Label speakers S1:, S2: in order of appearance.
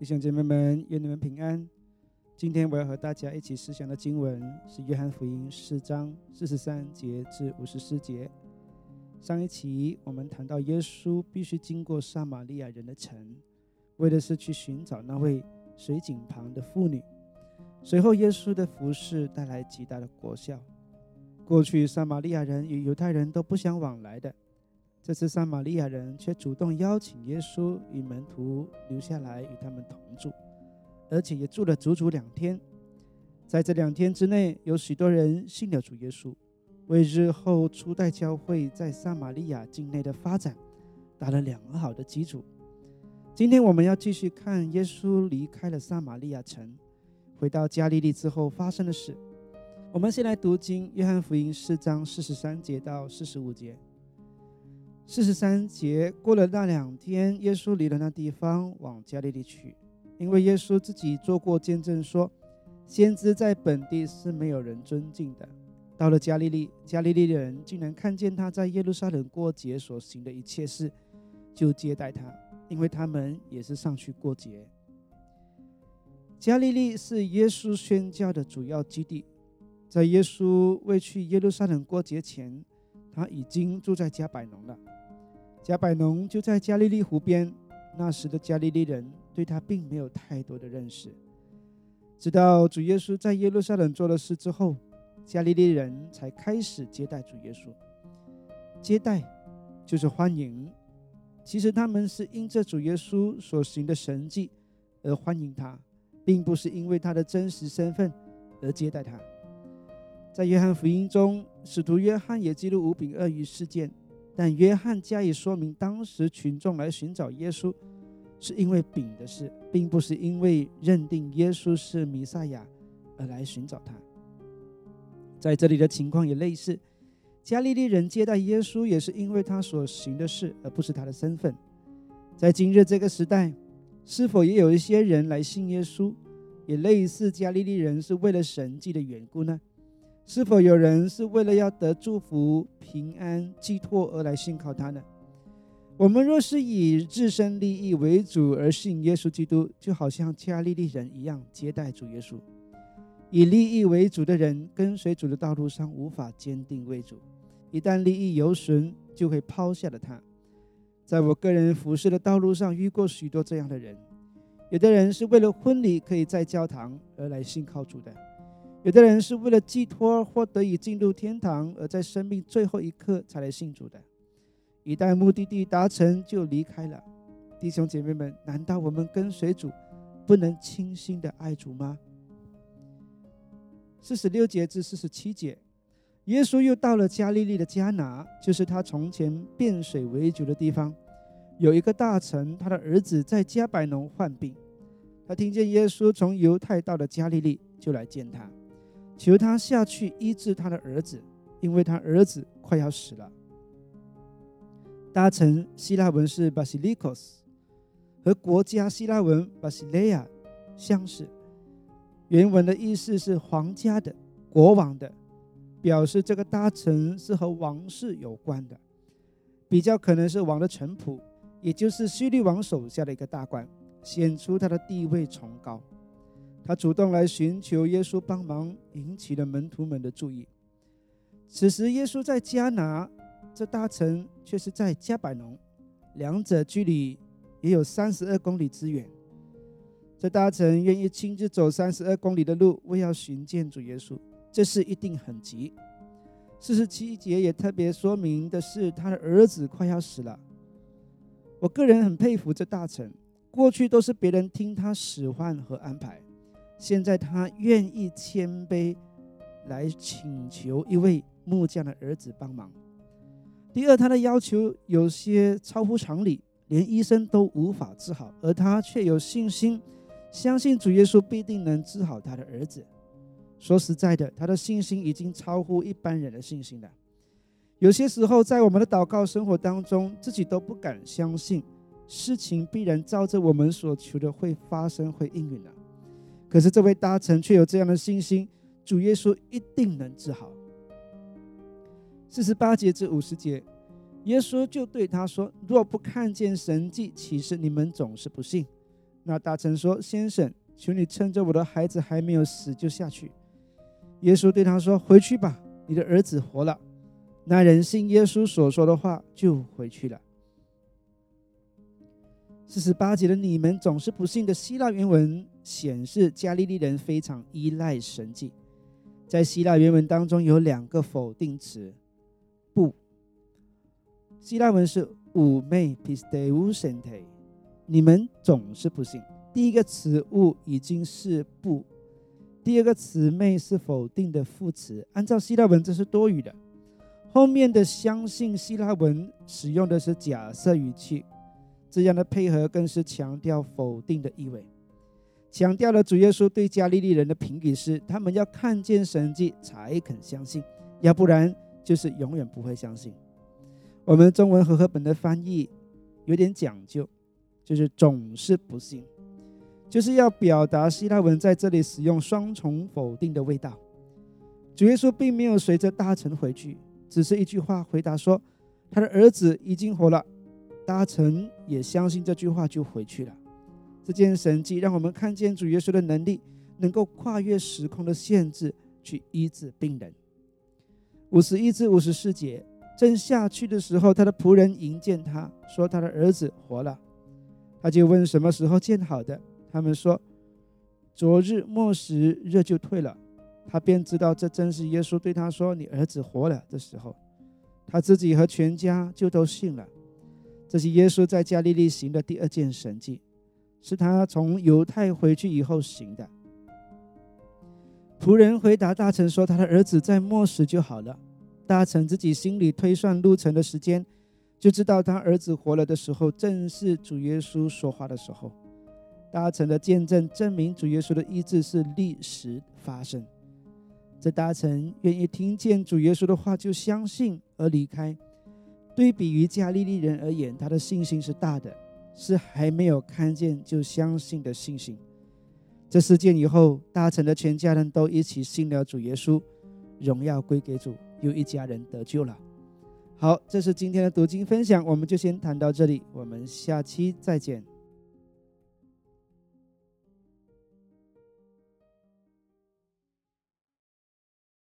S1: 弟兄姐妹们，愿你们平安。今天我要和大家一起思想的经文是《约翰福音》四章四十三节至五十四节。上一期我们谈到耶稣必须经过撒玛利亚人的城，为的是去寻找那位水井旁的妇女。随后，耶稣的服饰带来极大的果效。过去，撒玛利亚人与犹太人都不相往来的。这次，撒玛利亚人却主动邀请耶稣与门徒留下来与他们同住，而且也住了足足两天。在这两天之内，有许多人信了主耶稣，为日后初代教会在撒玛利亚境内的发展打了良好的基础。今天我们要继续看耶稣离开了撒玛利亚城，回到加利利之后发生的事。我们先来读经《约翰福音》四章四十三节到四十五节。四十三节过了那两天，耶稣离了那地方，往加利利去，因为耶稣自己做过见证说，先知在本地是没有人尊敬的。到了加利利，加利利的人竟然看见他在耶路撒冷过节所行的一切事，就接待他，因为他们也是上去过节。加利利是耶稣宣教的主要基地，在耶稣未去耶路撒冷过节前，他已经住在加百农了。加百农就在加利利湖边。那时的加利利人对他并没有太多的认识。直到主耶稣在耶路撒冷做了事之后，加利利人才开始接待主耶稣。接待就是欢迎。其实他们是因着主耶稣所行的神迹而欢迎他，并不是因为他的真实身份而接待他。在约翰福音中，使徒约翰也记录五饼二鱼事件。但约翰加以说明，当时群众来寻找耶稣，是因为饼的事，并不是因为认定耶稣是弥赛亚而来寻找他。在这里的情况也类似，加利利人接待耶稣，也是因为他所行的事，而不是他的身份。在今日这个时代，是否也有一些人来信耶稣，也类似加利利人是为了神迹的缘故呢？是否有人是为了要得祝福、平安、寄托而来信靠他呢？我们若是以自身利益为主而信耶稣基督，就好像加利利人一样接待主耶稣。以利益为主的人，跟随主的道路上无法坚定为主。一旦利益有损，就会抛下了他。在我个人服侍的道路上，遇过许多这样的人。有的人是为了婚礼可以在教堂而来信靠主的。有的人是为了寄托或得以进入天堂，而在生命最后一刻才来信主的。一旦目的地达成，就离开了。弟兄姐妹们，难道我们跟随主不能倾心的爱主吗？四十六节至四十七节，耶稣又到了加利利的迦拿，就是他从前变水为酒的地方。有一个大臣，他的儿子在加百农患病，他听见耶稣从犹太到了加利利，就来见他。求他下去医治他的儿子，因为他儿子快要死了。大臣希腊文是 basilikos，和国家希腊文 basileia 相似。原文的意思是皇家的、国王的，表示这个大臣是和王室有关的，比较可能是王的臣仆，也就是希律王手下的一个大官，显出他的地位崇高。他主动来寻求耶稣帮忙，引起了门徒们的注意。此时，耶稣在迦拿，这大臣却是在加百农，两者距离也有三十二公里之远。这大臣愿意亲自走三十二公里的路，为要寻见主耶稣，这事一定很急。四十七节也特别说明的是，他的儿子快要死了。我个人很佩服这大臣，过去都是别人听他使唤和安排。现在他愿意谦卑来请求一位木匠的儿子帮忙。第二，他的要求有些超乎常理，连医生都无法治好，而他却有信心，相信主耶稣必定能治好他的儿子。说实在的，他的信心已经超乎一般人的信心了。有些时候，在我们的祷告生活当中，自己都不敢相信事情必然照着我们所求的会发生、会应允了。可是这位大臣却有这样的信心，主耶稣一定能治好。四十八节至五十节，耶稣就对他说：“若不看见神迹，其实你们总是不信。那大臣说：“先生，求你趁着我的孩子还没有死就下去。”耶稣对他说：“回去吧，你的儿子活了。”那人信耶稣所说的话，就回去了。四十八节的你们总是不信的希腊原文显示，加利利人非常依赖神迹。在希腊原文当中有两个否定词，不。希腊文是妩媚 （pisteusente），你们总是不信。第一个词物已经是不，第二个词媚是否定的副词。按照希腊文这是多余的。后面的相信希腊文使用的是假设语气，这样的配合更是强调否定的意味，强调了主耶稣对加利利人的评语是：他们要看见神迹才肯相信，要不然就是永远不会相信。我们中文和合本的翻译有点讲究，就是总是不信，就是要表达希腊文在这里使用双重否定的味道。主耶稣并没有随着大臣回去。只是一句话回答说，他的儿子已经活了。大臣也相信这句话，就回去了。这件神迹让我们看见主耶稣的能力，能够跨越时空的限制去医治病人。五十一至五十四节，正下去的时候，他的仆人迎见他说，他的儿子活了。他就问什么时候见好的，他们说，昨日末时热就退了。他便知道这正是耶稣对他说：“你儿子活了”的时候，他自己和全家就都信了。这是耶稣在加利利行的第二件神迹，是他从犹太回去以后行的。仆人回答大臣说：“他的儿子在末时就好了。”大臣自己心里推算路程的时间，就知道他儿子活了的时候，正是主耶稣说话的时候。大臣的见证证明主耶稣的医治是历时发生。这大臣愿意听见主耶稣的话就相信而离开。对比于加利利人而言，他的信心是大的，是还没有看见就相信的信心。这事件以后，大臣的全家人都一起信了主耶稣，荣耀归给主，又一家人得救了。好，这是今天的读经分享，我们就先谈到这里，我们下期再见。